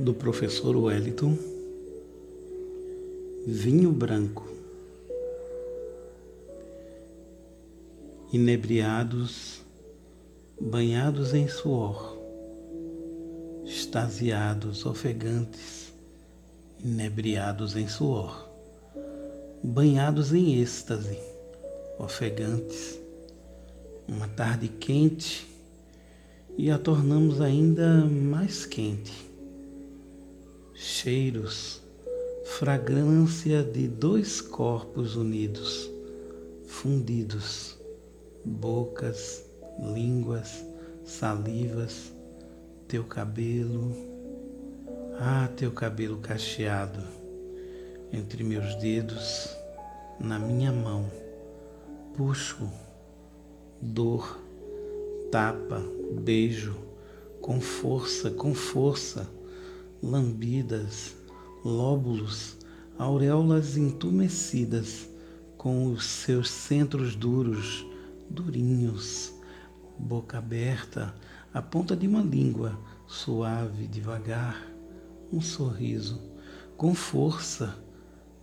do professor Wellington, vinho branco, inebriados, banhados em suor, extasiados, ofegantes, inebriados em suor, banhados em êxtase, ofegantes, uma tarde quente e a tornamos ainda mais quente. Cheiros, fragrância de dois corpos unidos, fundidos, bocas, línguas, salivas, teu cabelo, ah, teu cabelo cacheado entre meus dedos, na minha mão, puxo, dor, tapa, beijo, com força, com força, lambidas, lóbulos, auréolas entumecidas, com os seus centros duros, durinhos, boca aberta, a ponta de uma língua, suave, devagar, um sorriso, com força,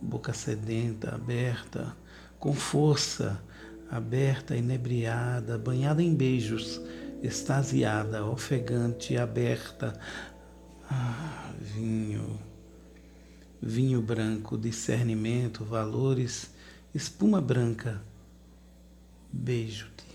boca sedenta, aberta, com força, aberta, inebriada, banhada em beijos, extasiada, ofegante, aberta. Ah, vinho, vinho branco, discernimento, valores, espuma branca. Beijo-te.